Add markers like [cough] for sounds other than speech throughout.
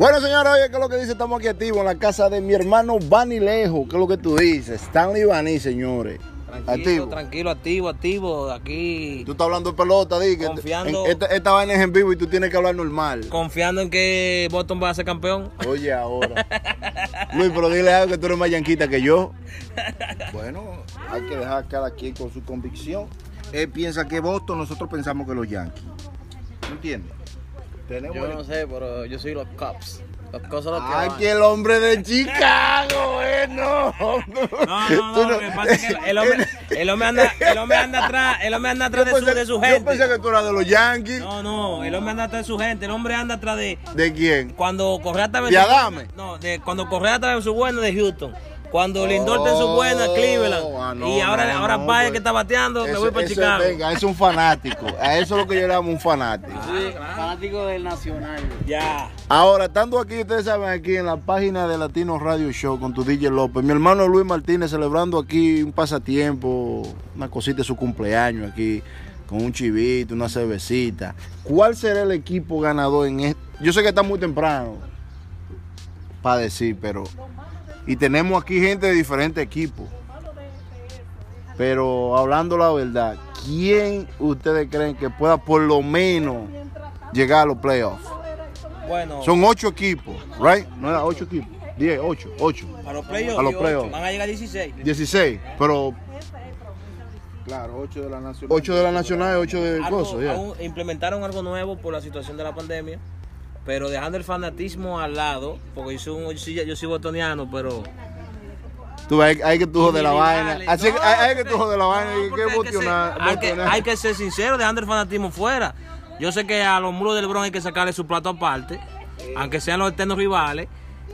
Bueno, señora, oye, ¿qué es lo que dice? Estamos aquí activos en la casa de mi hermano Vanilejo. ¿Qué es lo que tú dices? Stanley Bani, señores. Tranquilo, Activo. tranquilo, activo, activo. Aquí Tú estás hablando de pelota, di que Confiando. en- esta, esta vaina es en vivo y tú tienes que hablar normal. confiando en que Boston va a ser campeón. Oye, ahora. Luis, pero dile algo que tú eres más yanquita que yo. Bueno, hay que dejar cada quien con su convicción. Él piensa que Boston, nosotros pensamos que los Yankees. ¿Me entiendes? Tenemos Yo el- no sé, pero yo soy los Cubs. Los son los que Ay, van. que el hombre de Chicago, bueno. No, no, Tú no, lo que pasa es que el hombre, el hombre anda, el hombre anda atrás, el hombre anda atrás de su, de su Yo pensé gente. que tú eras de los Yankees. No, no, el hombre anda atrás de su gente, el hombre anda atrás de ¿De quién? cuando Correa estaba en ¿De su buena- Adame? No, de cuando Correa estaba en su buena de Houston. Cuando Lindor está en su buena, Oh, Cleveland. ah, no, y ahora, no, ahora no, pues. que está bateando, me Ese- voy para ese- Chicago. Venga, es un fanático. A eso es lo que yo le llamo un fanático. Sí, fanático del Nacional. Ya. Ahora, estando aquí, ustedes saben, aquí en la página de Latino Radio Show con tu DJ López, mi hermano Luis Martínez celebrando aquí un pasatiempo, una cosita de su cumpleaños aquí, con un chivito, una cervecita. ¿Cuál será el equipo ganador en este? Yo sé que está muy temprano para decir, pero... Y tenemos aquí gente de diferentes equipos. Pero hablando la verdad, ¿quién ustedes creen que pueda por lo menos llegar a los playoffs? Bueno, Son ocho equipos, ¿right? No era ocho equipos. Diez, ocho, ocho. a los playoffs. a los playoffs. Van a llegar 16. Dieciséis, pero Claro, 8 de la Nacional. ocho de la Nacional y ocho de Algo- cosas, ya. aún implementaron algo nuevo por la situación de la pandemia, pero dejando el fanatismo al lado, porque yo soy, un- yo soy, yo soy botoniano, pero Tú ves, hay, que tú joder la vaina. Así que hay, hay que tú joder la vaina no, y porque que hay que botionar. hay que, botionar. hay que ser sincero, dejando el fanatismo fuera. Yo sé que a los muros del Bronx hay que sacarle su plato aparte, aunque sean los eternos rivales.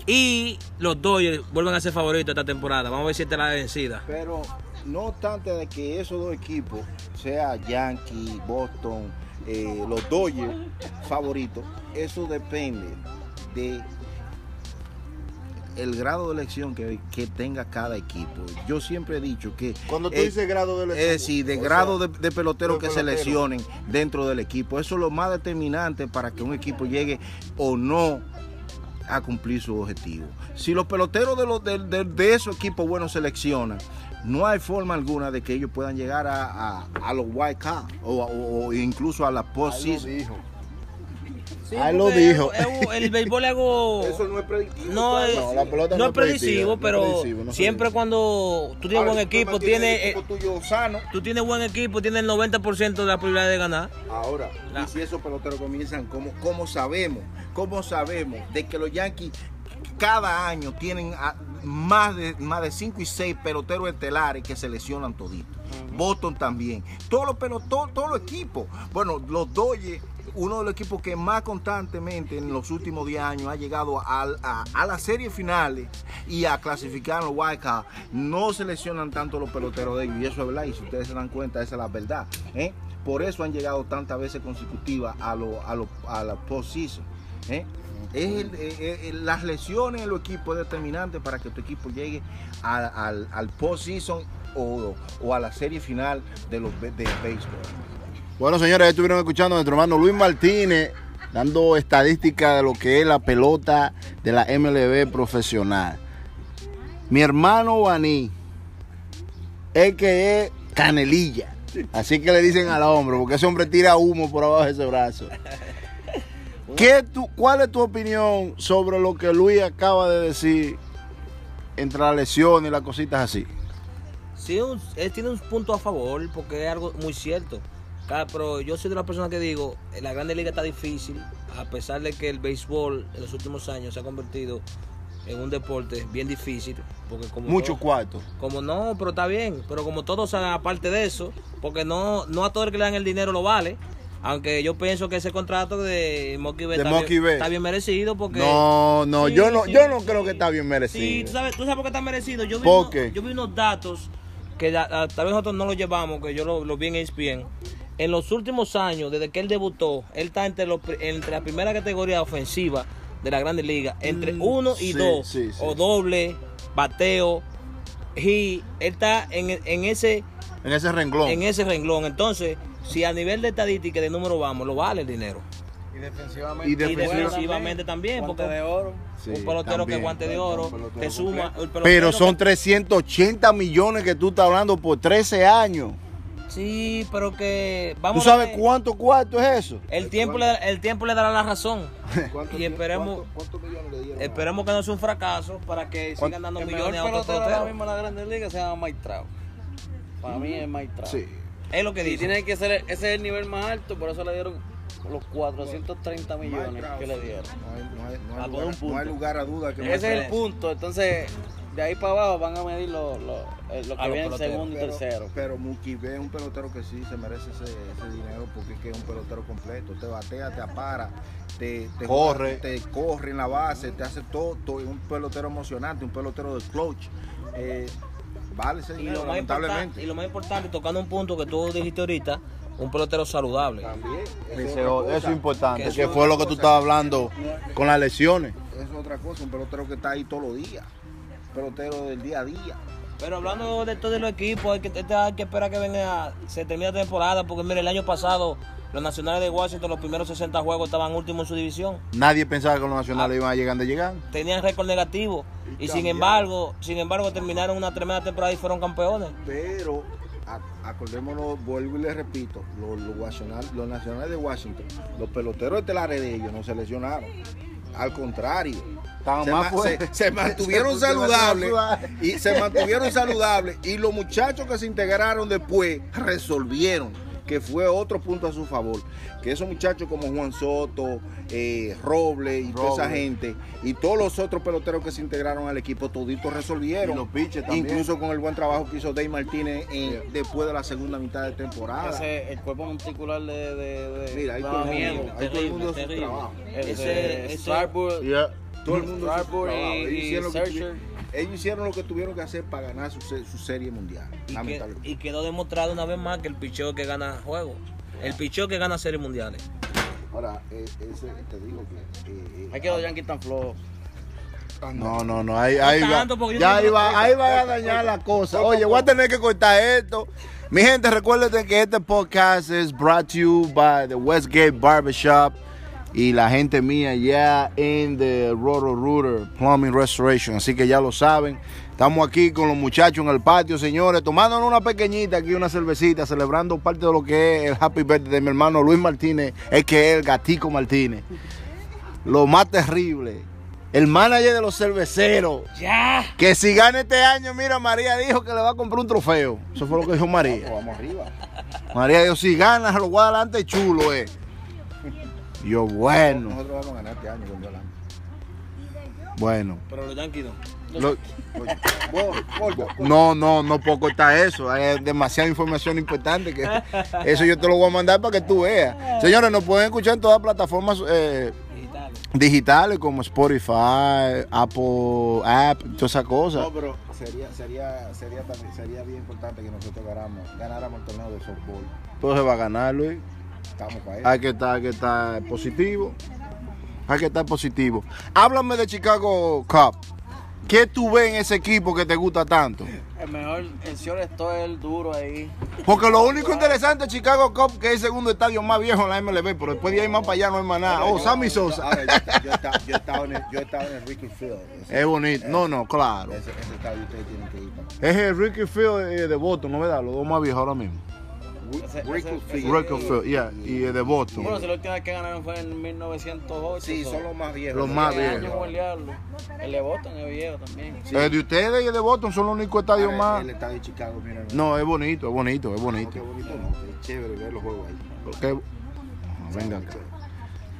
Y los Dodgers vuelven a ser favoritos esta temporada. Vamos a ver si esta es la vencida. Pero no obstante de que esos dos equipos, sea Yankee, Boston, eh, los Dodgers favoritos, eso depende de el grado de elección que, que tenga cada equipo. Yo siempre he dicho que Cuando tú eh, dices grado de es decir, de grado de, de pelotero de que pelotero. seleccionen dentro del equipo. Eso es lo más determinante para que un equipo llegue o no a cumplir su objetivo. Si los peloteros de, los, de, de- de esos equipos buenos seleccionan, no hay forma alguna de que ellos puedan llegar a, a- a los White Card o, o- o incluso a la postseason. Sí, Ahí lo dijo. el béisbol es algo. [laughs] no es predictivo. No es, No, la pelota no no es no es pero no es siempre predecivo. cuando tú tienes Ahora, buen si equipo, tienes, el equipo tuyo sano. tú tienes buen equipo, tienes el 90% de la probabilidad de ganar. Ahora, y si esos peloteros comienzan, ¿cómo, cómo sabemos? ¿Cómo sabemos de que los Yankees cada año tienen a- más de más de 5 y 6 peloteros estelares que se lesionan toditos? Boston también. Todos los peloteros, todos los equipos. Bueno, los Dodgers, uno de los equipos que más constantemente en los últimos 10 años ha llegado a, a las series finales y a clasificar en los White Card, no seleccionan tanto los peloteros de ellos. Y eso es verdad. Y si ustedes se dan cuenta, esa es la verdad. ¿eh? Por eso han llegado tantas veces consecutivas a, lo, a, a la postseason. ¿eh? Eh, las lesiones en los equipos es determinante para que tu equipo llegue a- al, al postseason o, a la serie final de los del béisbol. Bueno, señores, estuvieron escuchando a nuestro hermano Luis Martínez dando estadística de lo que es la pelota de la MLB profesional. Mi hermano Baní, es que es canelilla. Así que le dicen al hombre, porque ese hombre tira humo por abajo de ese brazo. [laughs] ¿Qué tú, ¿Cuál es tu opinión sobre lo que Luis acaba de decir entre la lesión y las cositas así? Sí, un- él tiene un punto a favor porque es algo muy cierto. Cada- Pero yo soy de las personas que digo, en la Grande Liga está difícil, a pesar de que el béisbol en los últimos años se ha convertido en un deporte bien difícil. Porque como Mucho cuarto. Como no, pero está bien. Pero como todos saben, aparte de eso, porque no, no a todo el que le dan el dinero lo vale. Aunque yo pienso que ese contrato de Betts De está, bien- merecido porque... No, no, Sí, yo no, sí, yo no sí. creo que está bien Sí, merecido. tú sabes, tú sabes por qué está merecido. Yo vi, ¿Por uno- qué? yo vi unos datos que tal vez nosotros no los llevamos, que yo lo, lo vi en ESPN. En los últimos años, desde que él debutó, él está entre, los, entre la primera categoría ofensiva de la Grande Liga, entre Mm, uno y sí, dos, sí, sí. o doble, bateo, y él está en, en ese En ese renglón. en ese renglón. Entonces, si a nivel de estadística y de número vamos, lo vale el dinero. Y defensivamente. Y Y defensiva- defensivamente también, porque de oro. Sí, un pelotero también. que guante de oro, te suma. Pero son que- 380 millones que tú estás hablando por 13 años. Sí, pero que. ¿Tú Vamos a sabes cuánto cuarto es eso? El tiempo, le, el tiempo le dará la razón. [laughs] ¿Cuántos Y esperemos, cuántos- cuántos millones le dieron? esperemos que no sea un fracaso para que sigan dando El mejor millones a otros ahora mismo en la Grandes Ligas se llama Mike Trout. Para mí es Mike Trout. Sí. Es lo que Y dice. tiene que ser, ese es el nivel más alto, por eso le dieron los 430 millones que le dieron. No hay, no hay- no hay lugar, no hay lugar a duda que Ese es el punto. Entonces, de ahí para abajo van a medir lo, lo, eh, lo que viene segundo y pero, tercero. pero Mookie B es un pelotero que sí se merece ese, ese dinero porque es que es un pelotero completo. Te batea, te apara, te, te Corre. te corre en la base, te hace todo, todo. Es un pelotero emocionante, un pelotero de clutch. Eh, vale ese Y dinero, lo, más importante, lamentablemente. y lo más importante, tocando un punto que tú dijiste ahorita, un pelotero saludable. También. Eso es eso es importante, Que que fue lo que tú estabas hablando con las lesiones. Eso es otra cosa, un pelotero que está ahí todos los días. Pelotero del día a día. Pero hablando de todos los equipos, hay que, este hay que esperar que venga, se termine la temporada, porque mire, el año pasado los nacionales de Washington, los primeros 60 juegos estaban últimos en su división. Nadie pensaba que los nacionales iban a llegar de llegar. Tenían récord negativo. Y, sin embargo, sin embargo, terminaron una tremenda temporada y fueron campeones. Pero acordémonos, vuelvo y le repito, los, los, Washington- los nacionales de Washington, los peloteros estelares de ellos no se lesionaron. Al contrario, se, más ma- fuertes. se- se mantuvieron [laughs] saludables. y se mantuvieron saludables. Y los muchachos que se integraron después resolvieron que fue otro punto a su favor. Que esos muchachos como Juan Soto eh, Robles y toda esa gente y todos los otros peloteros que se integraron al equipo toditos resolvieron. Y los pitchers también. incluso con el buen trabajo que hizo Dave Martínez en- después de la segunda mitad de temporada. Ese, el cuerpo monticular de, de, de mira ahí todo el mundo, ahí todo el mundo hace su trabajo. Ese, Ese- ese- Strasburg, Yeah. Todo el mundo trabajo. y, Ellos hicieron lo que ellos hicieron lo que tuvieron que hacer para ganar su, se- su serie mundial Y, que- lamentablemente. y quedó demostrado una vez más que el picheo que gana juegos. El picheo que gana series mundiales. Ahora, eh, ese, te digo que. eh, eh, Hay que los Yankees tan flojos. ah, No, no, no, ahí, ahí va. Ya va, ahí va a dañar la cosa. Oye, voy a tener que cortar esto. Mi gente, recuerden que este podcast es brought to you by the Westgate Barbershop y la gente mía ya en the Roto Rooter Plumbing Restoration. Así que ya lo saben. Estamos aquí con los muchachos en el patio, señores, tomándonos una pequeñita aquí, una cervecita, celebrando parte de lo que es el happy birthday de mi hermano Luis Martínez, es que es el gatico Martínez. Lo más terrible, el manager de los cerveceros. ¡Ya! Que si gana este año, mira, María dijo que le va a comprar un trofeo. Eso fue lo que dijo María. [laughs] Vamos arriba. María dijo, si gana, se lo voy a adelante chulo, eh. Yo, bueno, Nosotros vamos a ganar este año con Yolanda. bueno. Pero los Yankees no. No, no, no puedo cortar eso. Hay demasiada información importante que [laughs] eso yo te lo voy a mandar para que tú veas. Señores, nos pueden escuchar en todas las plataformas eh, Digitales. digitales como Spotify, Apple App, todas esas cosas. No, pero sería, sería, sería, también- sería bien importante que nosotros ganáramos, ganáramos el torneo de softball. Todo se va a ganar, Luis. Estamos para eso. Hay que estar, hay que estar positivo. Hay que estar positivo. Háblame de Chicago Cup. ¿Qué tú ves en ese equipo que te gusta tanto? El mejor, el señor esto es el duro ahí. Porque lo único interesante de Chicago Cup que es el segundo estadio más viejo en la MLB, pero después de ahí más para allá no hay más nada. Oh, Yo- Sammy yo- Sosa. yo, yo, estaba- yo estaba en el, yo estaba en el Ricky Field. Ese, [laughs] Es bonito. No, no, claro. ese, ese estadio ustedes tienen que ir. para- Es el Ricky Field eh, de Boston, ¿no verdad? Los dos más viejos ahora mismo. Field, yeah, y el de Boston. Bueno, si la última vez que ganaron fue en 1908. Sí, so- son los más viejos. Los más Tiene viejos. el. El de Boston es viejo también. Sí. El de ustedes y el de Boston son los únicos estadios más. El estadio de Chicago, mira. No, es bonito, es bonito, es No, bonito. qué bonito, no. Qué chévere ver los juegos ahí. Ah, Venga acá.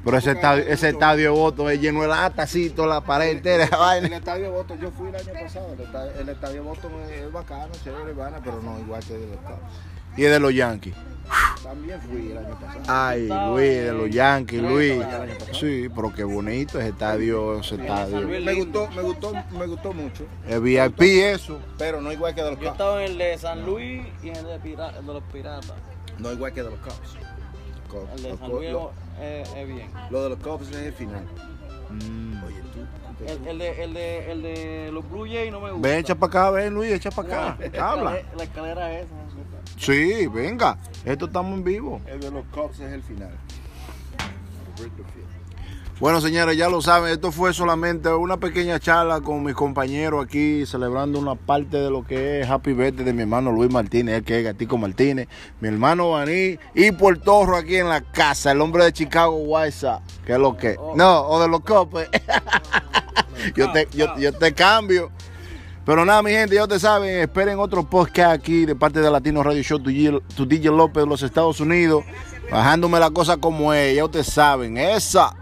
Pero ese estadio, ese estadio de Boston es lleno de lata, así, toda la pared entera, esa El vaina. estadio de Boston, yo fui el año pasado. El estadio, el estadio de Boston es, es bacano, chévere, vana, pero no igual que el de los Cubs. Y es de los Yankees. También fui el año pasado. Ay, Luis, de los Yankees, Luis. Sí, pero qué bonito ese estadio, ese estadio. Me gustó, me gustó, me gustó mucho, El VIP eso. pero no igual que de los Yo estaba en el de San Luis y en el de, Pira- el de los Piratas. No igual que de los Cubs. El de San Luis es, es bien. lo de los Cubs es el final. Mm. Oye, tú, El, el de, el, de, el de los Blue Jays no me gusta. Ven, echa para acá, ven, Luis, echa para acá. La Habla. escalera- La escalera esa. Sí, venga. Esto estamos en vivo. el de los Cubs es el final. Bueno, señores, ya lo saben, esto fue solamente una pequeña charla con mis compañeros aquí, celebrando una parte de lo que es Happy Birthday de mi hermano Luis Martínez, el que es Gatico Martínez, mi hermano Baní y Portorro aquí en la casa, el hombre de Chicago Sox, que es lo que. No, o de los copes. [laughs] yo, te, yo, yo te cambio. Pero nada, mi gente, ya ustedes saben, esperen otro podcast aquí de parte de Latino Radio Show, tu, DJ López de los Estados Unidos, bajándome la cosa como es, ya ustedes saben, esa.